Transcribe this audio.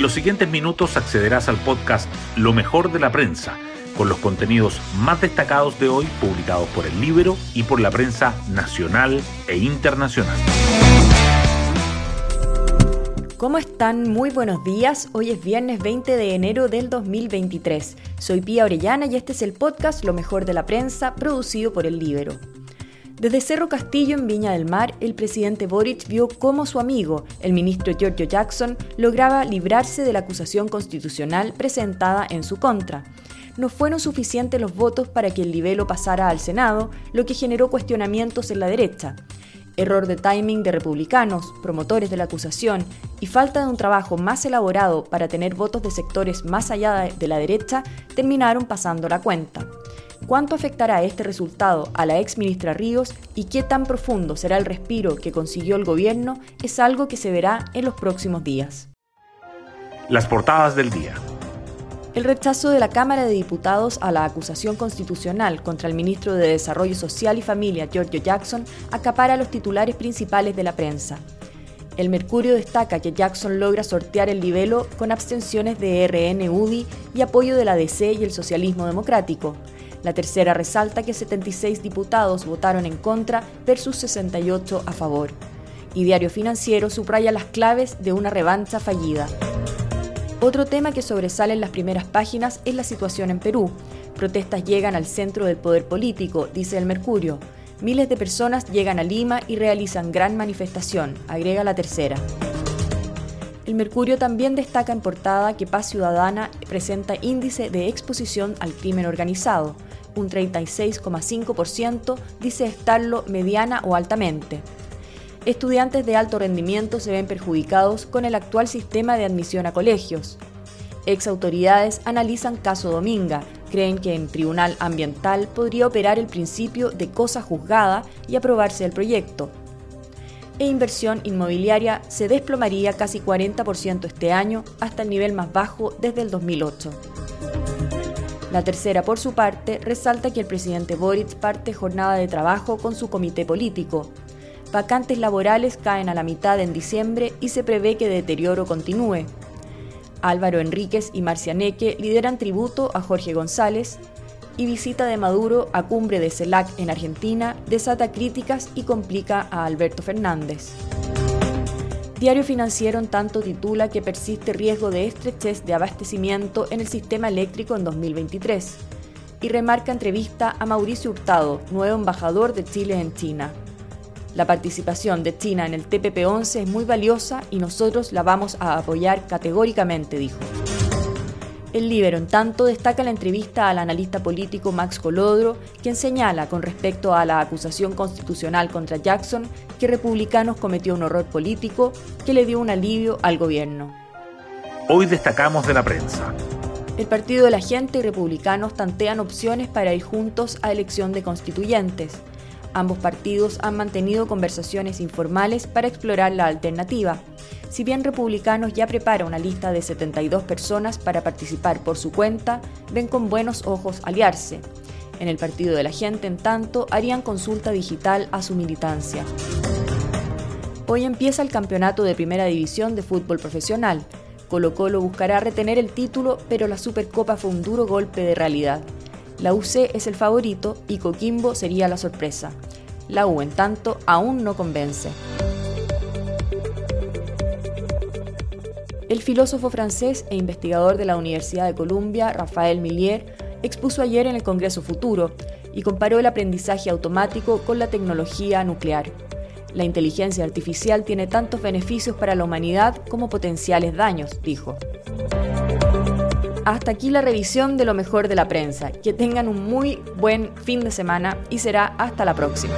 En los siguientes minutos accederás al podcast Lo mejor de la prensa, con los contenidos más destacados de hoy publicados por el libro y por la prensa nacional e internacional. ¿Cómo están? Muy buenos días. Hoy es viernes 20 de enero del 2023. Soy Pía Orellana y este es el podcast Lo mejor de la prensa, producido por el Libero. Desde Cerro Castillo, en Viña del Mar, el presidente Boric vio cómo su amigo, el ministro Giorgio Jackson, lograba librarse de la acusación constitucional presentada en su contra. No fueron suficientes los votos para que el libelo pasara al Senado, lo que generó cuestionamientos en la derecha. Error de timing de republicanos, promotores de la acusación y falta de un trabajo más elaborado para tener votos de sectores más allá de la derecha terminaron pasando la cuenta. ¿Cuánto afectará este resultado a la ex ministra Ríos y qué tan profundo será el respiro que consiguió el gobierno es algo que se verá en los próximos días. Las portadas del día. El rechazo de la Cámara de Diputados a la acusación constitucional contra el ministro de Desarrollo Social y Familia, Giorgio Jackson, acapara los titulares principales de la prensa. El Mercurio destaca que Jackson logra sortear el libelo con abstenciones de RN UDI y apoyo de la DC y el socialismo democrático. La tercera resalta que 76 diputados votaron en contra versus 68 a favor. Y Diario Financiero subraya las claves de una revancha fallida. Otro tema que sobresale en las primeras páginas es la situación en Perú. Protestas llegan al centro del poder político, dice el Mercurio. Miles de personas llegan a Lima y realizan gran manifestación, agrega la tercera. El Mercurio también destaca en portada que Paz Ciudadana presenta índice de exposición al crimen organizado un 36,5% dice estarlo mediana o altamente. Estudiantes de alto rendimiento se ven perjudicados con el actual sistema de admisión a colegios. Ex autoridades analizan caso Dominga, creen que en tribunal ambiental podría operar el principio de cosa juzgada y aprobarse el proyecto. E inversión inmobiliaria se desplomaría casi 40% este año hasta el nivel más bajo desde el 2008. La tercera, por su parte, resalta que el presidente Boric parte jornada de trabajo con su comité político. Vacantes laborales caen a la mitad en diciembre y se prevé que deterioro continúe. Álvaro Enríquez y Marcianeque lideran tributo a Jorge González y visita de Maduro a cumbre de CELAC en Argentina desata críticas y complica a Alberto Fernández. Diario Financiero en tanto titula que persiste riesgo de estrechez de abastecimiento en el sistema eléctrico en 2023 y remarca entrevista a Mauricio Hurtado, nuevo embajador de Chile en China. La participación de China en el TPP-11 es muy valiosa y nosotros la vamos a apoyar categóricamente, dijo. El Libero, en tanto, destaca la entrevista al analista político Max Colodro, quien señala con respecto a la acusación constitucional contra Jackson que Republicanos cometió un horror político que le dio un alivio al gobierno. Hoy destacamos de la prensa. El Partido de la Gente y Republicanos tantean opciones para ir juntos a elección de constituyentes. Ambos partidos han mantenido conversaciones informales para explorar la alternativa. Si bien Republicanos ya prepara una lista de 72 personas para participar por su cuenta, ven con buenos ojos aliarse. En el Partido de la Gente, en tanto, harían consulta digital a su militancia. Hoy empieza el campeonato de Primera División de fútbol profesional. Colo Colo buscará retener el título, pero la Supercopa fue un duro golpe de realidad. La UC es el favorito y Coquimbo sería la sorpresa. La U, en tanto, aún no convence. El filósofo francés e investigador de la Universidad de Columbia, Rafael Millier, expuso ayer en el Congreso Futuro y comparó el aprendizaje automático con la tecnología nuclear. La inteligencia artificial tiene tantos beneficios para la humanidad como potenciales daños, dijo. Hasta aquí la revisión de lo mejor de la prensa. Que tengan un muy buen fin de semana y será hasta la próxima.